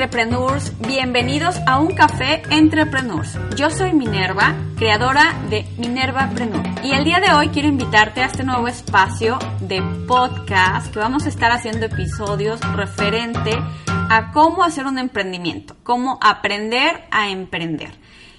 Entrepreneurs, bienvenidos a un café Entrepreneurs. Yo soy Minerva, creadora de Minerva Preneur. Y el día de hoy quiero invitarte a este nuevo espacio de podcast que vamos a estar haciendo episodios referente a cómo hacer un emprendimiento, cómo aprender a emprender.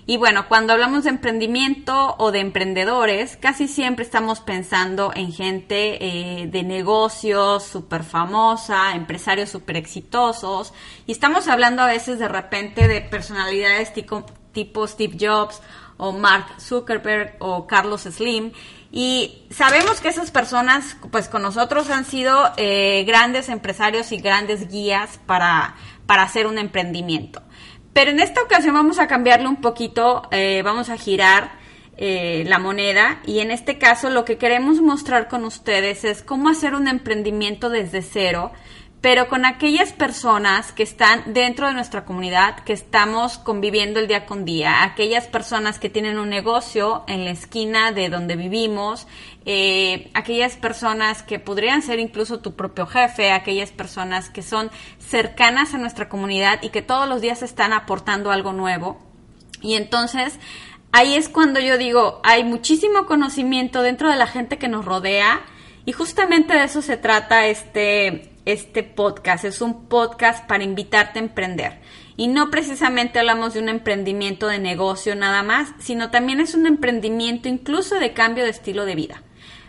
Y bueno, cuando hablamos de emprendimiento o de emprendedores, casi siempre estamos pensando en gente eh, de negocios súper famosa, empresarios súper exitosos, y estamos hablando a veces de repente de personalidades tipo, tipo Steve Jobs o Mark Zuckerberg o Carlos Slim. Y sabemos que esas personas, pues con nosotros han sido eh, grandes empresarios y grandes guías para, para hacer un emprendimiento. Pero en esta ocasión vamos a cambiarle un poquito, eh, vamos a girar eh, la moneda y en este caso lo que queremos mostrar con ustedes es cómo hacer un emprendimiento desde cero pero con aquellas personas que están dentro de nuestra comunidad, que estamos conviviendo el día con día, aquellas personas que tienen un negocio en la esquina de donde vivimos, eh, aquellas personas que podrían ser incluso tu propio jefe, aquellas personas que son cercanas a nuestra comunidad y que todos los días están aportando algo nuevo. Y entonces ahí es cuando yo digo, hay muchísimo conocimiento dentro de la gente que nos rodea y justamente de eso se trata este este podcast. Es un podcast para invitarte a emprender. Y no precisamente hablamos de un emprendimiento de negocio nada más, sino también es un emprendimiento incluso de cambio de estilo de vida.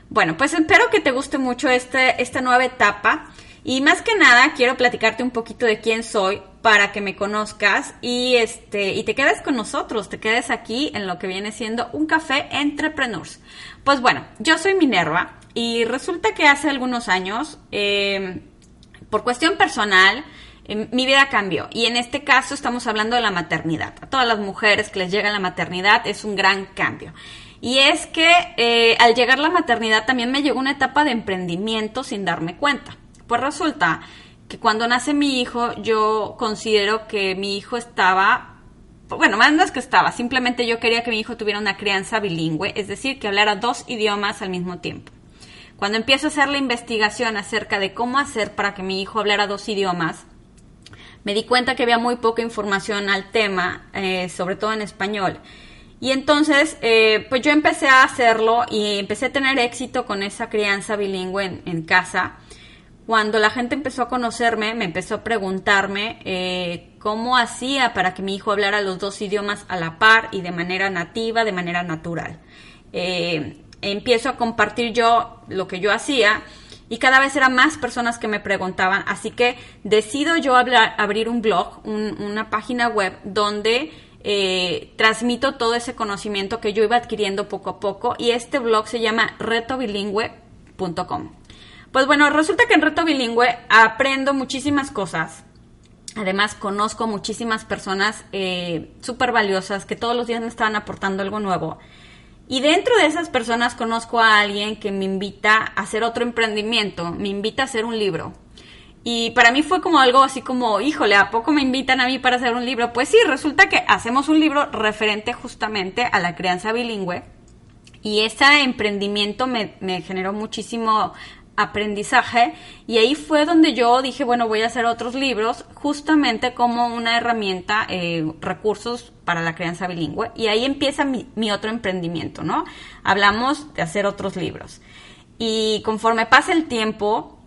Bueno, pues espero que te guste mucho este, esta nueva etapa. Y más que nada, quiero platicarte un poquito de quién soy para que me conozcas y, este, y te quedes con nosotros, te quedes aquí en lo que viene siendo un café entrepreneurs. Pues bueno, yo soy Minerva y resulta que hace algunos años eh, por cuestión personal, eh, mi vida cambió. Y en este caso estamos hablando de la maternidad. A todas las mujeres que les llega la maternidad es un gran cambio. Y es que eh, al llegar la maternidad también me llegó una etapa de emprendimiento sin darme cuenta. Pues resulta que cuando nace mi hijo yo considero que mi hijo estaba, bueno, más no es que estaba, simplemente yo quería que mi hijo tuviera una crianza bilingüe, es decir, que hablara dos idiomas al mismo tiempo. Cuando empiezo a hacer la investigación acerca de cómo hacer para que mi hijo hablara dos idiomas, me di cuenta que había muy poca información al tema, eh, sobre todo en español. Y entonces, eh, pues yo empecé a hacerlo y empecé a tener éxito con esa crianza bilingüe en, casa. Cuando la gente empezó a conocerme, me empezó a preguntarme eh, cómo hacía para que mi hijo hablara los dos idiomas a la par y de manera nativa, de manera natural empiezo a compartir yo lo que yo hacía y cada vez eran más personas que me preguntaban, así que decido yo abrir un blog, una página web donde eh, transmito todo ese conocimiento que yo iba adquiriendo poco a poco y este blog se llama retobilingüe.com. Pues bueno, resulta que en Reto Bilingüe aprendo muchísimas cosas. Además, conozco muchísimas personas eh, súper valiosas que todos los días me estaban aportando algo nuevo. Y dentro de esas personas conozco a alguien que me invita a hacer otro emprendimiento, me invita a hacer un libro. Y para mí fue como algo así como, híjole, ¿a poco me invitan a mí para hacer un libro? Pues sí, resulta que hacemos un libro referente justamente a la crianza bilingüe. Y ese emprendimiento me, me generó muchísimo aprendizaje y ahí fue donde yo dije, bueno, voy a hacer otros libros justamente como una herramienta, eh, recursos para la crianza bilingüe y ahí empieza mi, otro emprendimiento, ¿no? Hablamos de hacer otros libros y conforme pasa el tiempo,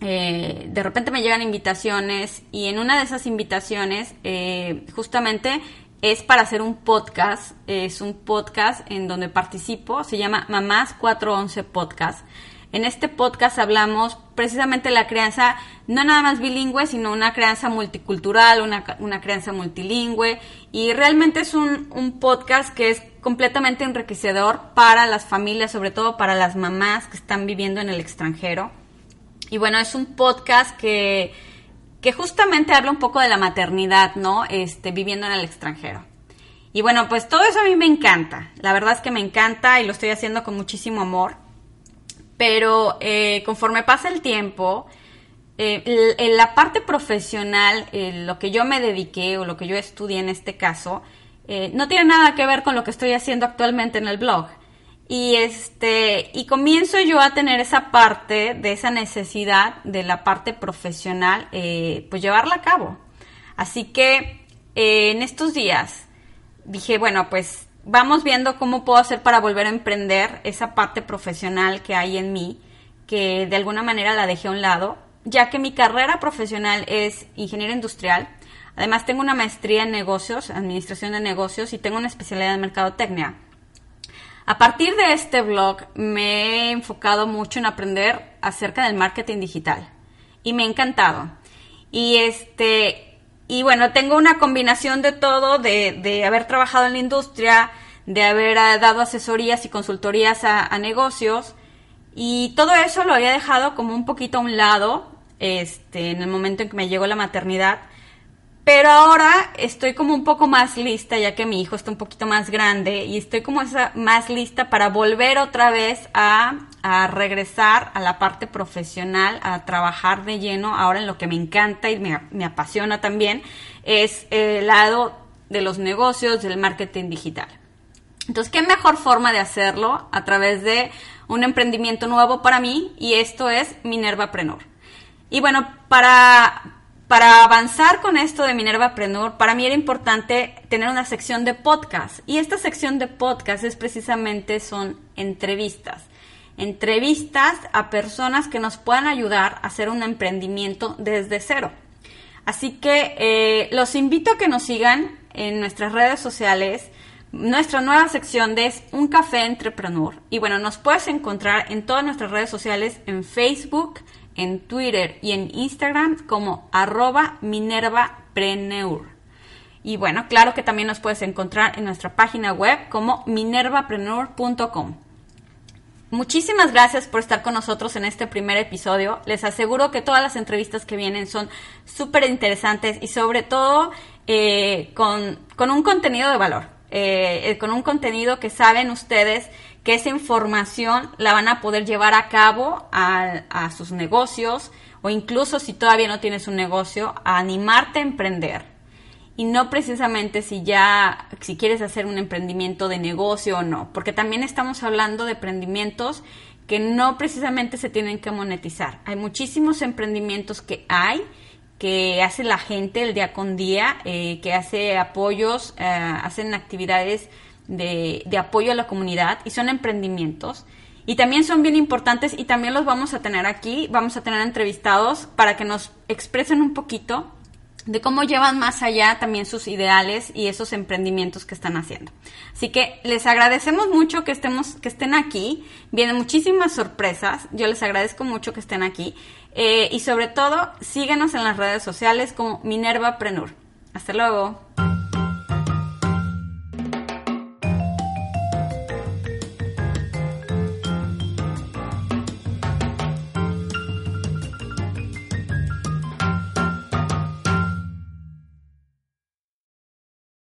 eh, de repente me llegan invitaciones y en una de esas invitaciones eh, justamente es para hacer un podcast, es un podcast en donde participo, se llama Mamás 411 Podcast en este podcast hablamos precisamente de la crianza, no nada más bilingüe, sino una crianza multicultural, una, crianza multilingüe. Y realmente es un, un podcast que es completamente enriquecedor para las familias, sobre todo para las mamás que están viviendo en el extranjero. Y bueno, es un podcast que, que justamente habla un poco de la maternidad, ¿no? Este, viviendo en el extranjero. Y bueno, pues todo eso a mí me encanta. La verdad es que me encanta y lo estoy haciendo con muchísimo amor pero eh, conforme pasa el tiempo, eh, la parte profesional, lo que yo me dediqué o lo que yo estudié en este caso, eh, no tiene nada que ver con lo que estoy haciendo actualmente en el blog. Y este, y comienzo yo a tener esa parte de esa necesidad de la parte profesional, pues llevarla a cabo. Así que eh, en estos días dije, bueno, pues vamos viendo cómo puedo hacer para volver a emprender esa parte profesional que hay en mí, que de alguna manera la dejé a un lado, ya que mi carrera profesional es ingeniero industrial. Además tengo una maestría en negocios, administración de negocios y tengo una especialidad en mercadotecnia. A partir de este blog me he enfocado mucho en aprender acerca del marketing digital y me ha encantado. Y este y bueno, tengo una combinación de todo, de, de haber trabajado en la industria, de haber eh, dado asesorías y consultorías a, a, negocios y todo eso lo había dejado como un poquito a un lado este, en el momento en que me llegó la maternidad pero ahora estoy como un poco más lista, ya que mi hijo está un poquito más grande, y estoy como esa, más lista para volver otra vez a, regresar a la parte profesional, a trabajar de lleno. Ahora en lo que me encanta y me, apasiona también es el lado de los negocios, del marketing digital. Entonces, ¿qué mejor forma de hacerlo? A través de un emprendimiento nuevo para mí, y esto es Minerva Prenor. Y bueno, para, para avanzar con esto de Minerva Prenur, para mí era importante tener una sección de podcast. Y esta sección de podcast es precisamente son entrevistas. Entrevistas a personas que nos puedan ayudar a hacer un emprendimiento desde cero. Así que eh, los invito a que nos sigan en nuestras redes sociales. Nuestra nueva sección de es Un Café Entrepreneur. Y bueno, nos puedes encontrar en todas nuestras redes sociales, en Facebook, en Twitter y en Instagram como arroba minervapreneur. Y bueno, claro que también nos puedes encontrar en nuestra página web como minervapreneur.com. Muchísimas gracias por estar con nosotros en este primer episodio. Les aseguro que todas las entrevistas que vienen son súper interesantes y sobre todo eh, con, con, un contenido de valor, eh, con un contenido que saben ustedes que esa información la van a poder llevar a cabo a, sus negocios o incluso si todavía no tienes un negocio, a animarte a emprender. Y no precisamente si ya, si quieres hacer un emprendimiento de negocio o no, porque también estamos hablando de emprendimientos que no precisamente se tienen que monetizar. Hay muchísimos emprendimientos que hay, que hace la gente el día con día, eh, que hace apoyos, eh, hacen actividades de, apoyo a la comunidad y son emprendimientos. Y también son bien importantes y también los vamos a tener aquí, vamos a tener entrevistados para que nos expresen un poquito de cómo llevan más allá también sus ideales y esos emprendimientos que están haciendo. Así que les agradecemos mucho que estemos, que estén aquí. Vienen muchísimas sorpresas. Yo les agradezco mucho que estén aquí. Eh, y sobre todo, síguenos en las redes sociales como Minerva Prenur. Hasta luego.